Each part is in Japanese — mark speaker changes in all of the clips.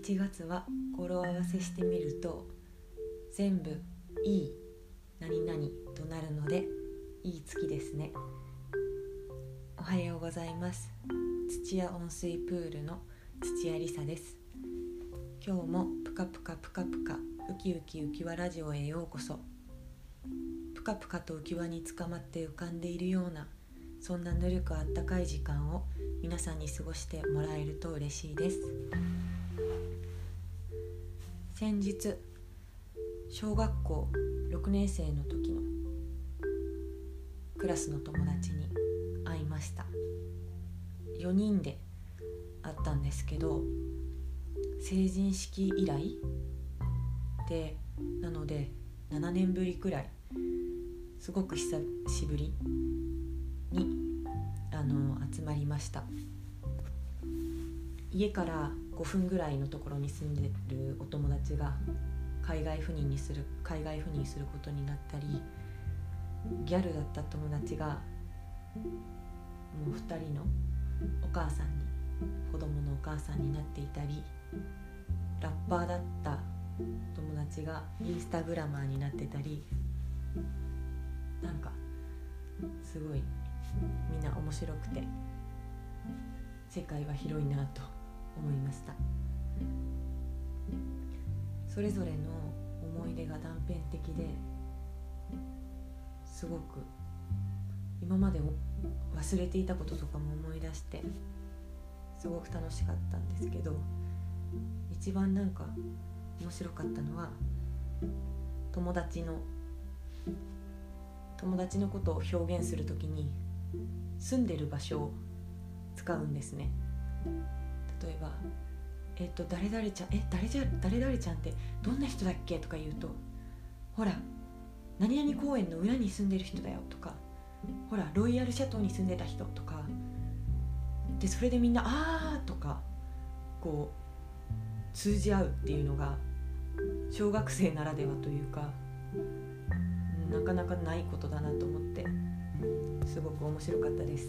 Speaker 1: 11月は語呂合わせしてみると全部「いい何々」となるのでいい月ですね。おはようございます。土屋温水プールの土屋りさです。今日もぷかぷかぷかぷかウキウキ浮き輪ラジオへようこそ。ぷかぷかと浮き輪につかまって浮かんでいるようなそんなぬるくあったかい時間を皆さんに過ごしてもらえると嬉しいです。先日小学校6年生の時のクラスの友達に会いました。4人で会ったんですけど成人式以来でなので7年ぶりくらいすごく久しぶりにあの集まりました。家から5分ぐらいのところに住んでるお友達が海外赴任にする海外赴任することになったりギャルだった友達がもう2人のお母さんに子供のお母さんになっていたりラッパーだった友達がインスタグラマーになってたりなんかすごいみんな面白くて世界は広いなと思いました。それぞれの思い出が断片的ですごく今まで忘れていたこととかも思い出してすごく楽しかったんですけど一番なんか面白かったのは友達の友達のことを表現する時に住んでる場所を使うんですね。例えば「えっ、と誰々ちゃんえ誰じゃ誰々ちゃんってどんな人だっけ?」とか言うと「ほら何々公園の裏に住んでる人だよ」とか「ほらロイヤルシャトーに住んでた人」とかでそれでみんな「あー」とかこう通じ合うっていうのが小学生ならではというかなかなかないことだなと思ってすごく面白かったです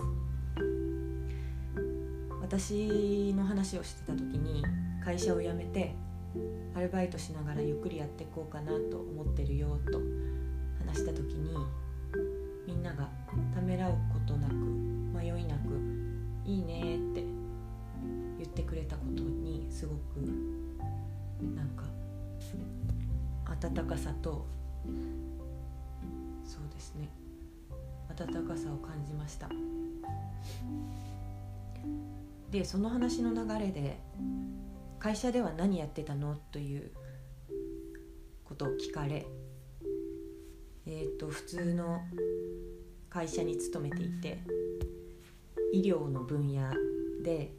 Speaker 1: 私の話をしてた時に会社を辞めてアルバイトしながらゆっくりやっていこうかなと思ってるよと話した時にみんながためらうことなく迷いなく「いいね」って言ってくれたことにすごくなんか温かさとそうですね温かさを感じました。でその話の流れで「会社では何やってたの?」ということを聞かれえっ、ー、と普通の会社に勤めていて医療の分野で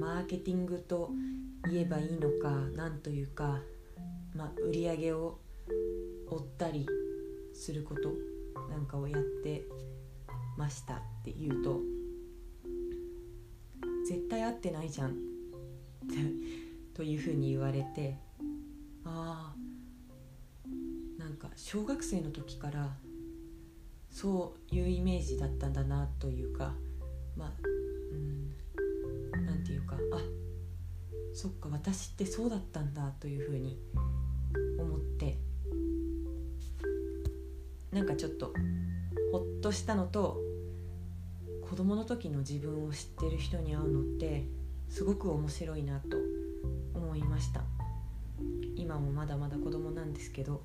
Speaker 1: マーケティングと言えばいいのか何というか、まあ、売り上げを追ったりすることなんかをやってましたって言うと絶対合ってないじゃん。というふうに言われてああんか小学生の時からそういうイメージだったんだなというかまあうんなんていうかあそっか私ってそうだったんだというふうに思ってなんかちょっとほっとしたのと子供の時の自分を知ってる人に会うのってすごく面白いなと思いました。今もまだまだ子供なんですけど。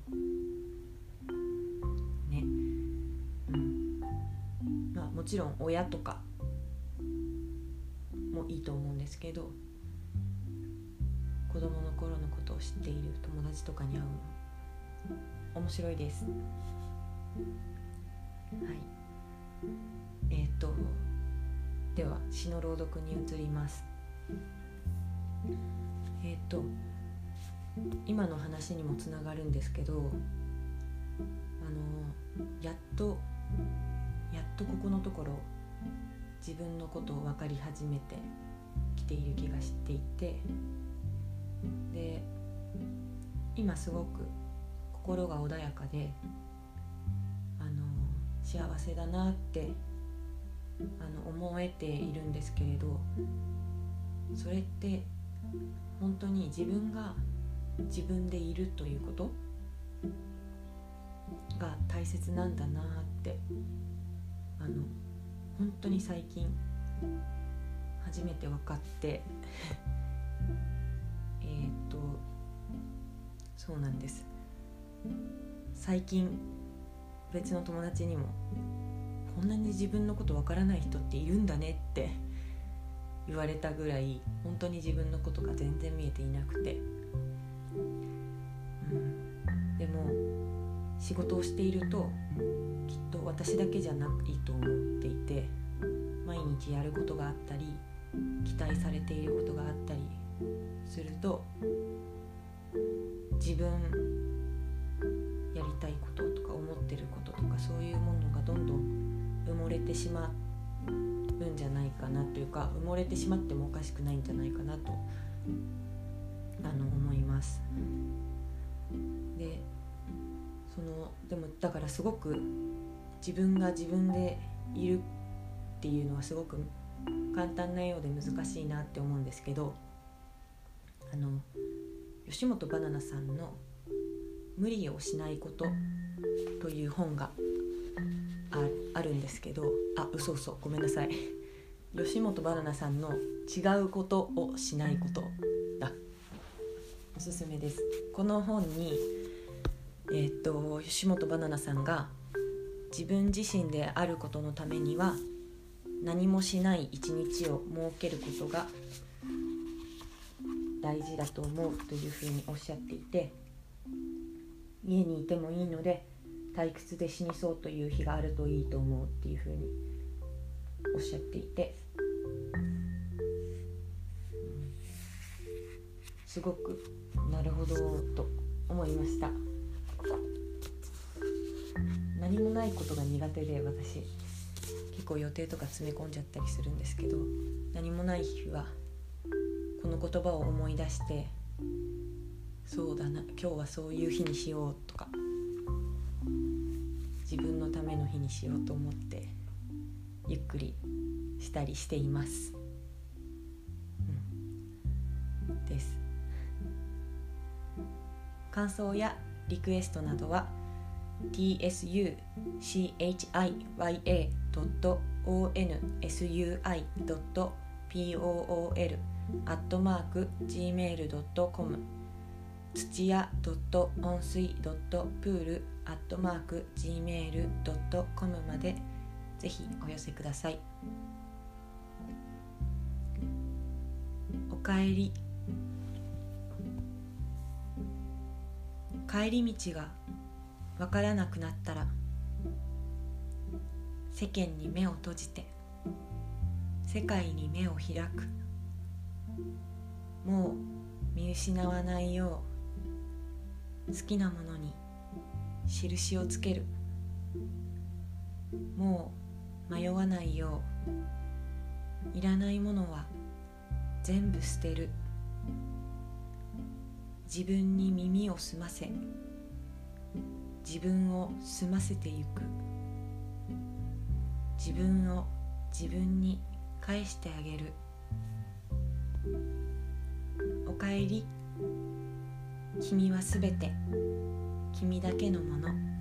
Speaker 1: ね。うん。まあもちろん親とかもいいと思うんですけど子供の頃のことを知っている友達とかに会うの面白いです。はい。えっ、とでは詩の朗読に移ります。えっ、ー、と今の話にもつながるんですけどあのやっとやっとここのところ自分のことを分かり始めてきている気がしていてで今すごく心が穏やかであの幸せだなってあの思えているんですけれどそれって本当に自分が自分でいるということ？が大切なんだなってあの本当に最近初めて分かって えっとそうなんです。最近別の友達にもこんなに自分のことわからない人っているんだねって言われたぐらい本当に自分のことが全然見えていなくて、うん、でも仕事をしているときっと私だけじゃないと思っていて毎日やることがあったり期待されていることがあったりすると自分やりたいこととか思ってることとかそういうものがどんどんてしまうんじゃないかなというか埋もれてしまってもおかしくないんじゃないかなとあの思います。でそのでもだからすごく自分が自分でいるっていうのはすごく簡単なようで難しいなって思うんですけどあの吉本ばななさんの「無理をしないこと」という本があるんですけどあ嘘嘘ごめんなさい。吉本ばななさんの「違うことをしないこと」だ。おすすめです。この本にえー、っと吉本ばななさんが自分自身であることのためには何もしない一日を設けることが大事だと思うというふうにおっしゃっていて家にいてもいいので退屈で死にそうという日があるといいと思うっていうふうにおっしゃっていて、すごくなるほどと思いました。何もないことが苦手で私結構予定とか詰め込んじゃったりするんですけど何もない日はこの言葉を思い出してそうだな今日はそういう日にしようとか分の日にしようと思ってゆっくりしたりしています、うん、です。感想やリクエストなどは tsuchiya.onsui.pool アットマーク gmail.com 土屋温水プールアットマーク gmail.com までぜひお寄せください。おかえり。帰り道がわからなくなったら世間に目を閉じて世界に目を開く。もう見失わないよう好きなものに印をつける。もう迷わないよういらないものは全部捨てる。自分に耳を澄ませ自分を澄ませてゆく。自分を自分に返してあげる。おかえり。君はすべて君だけのもの。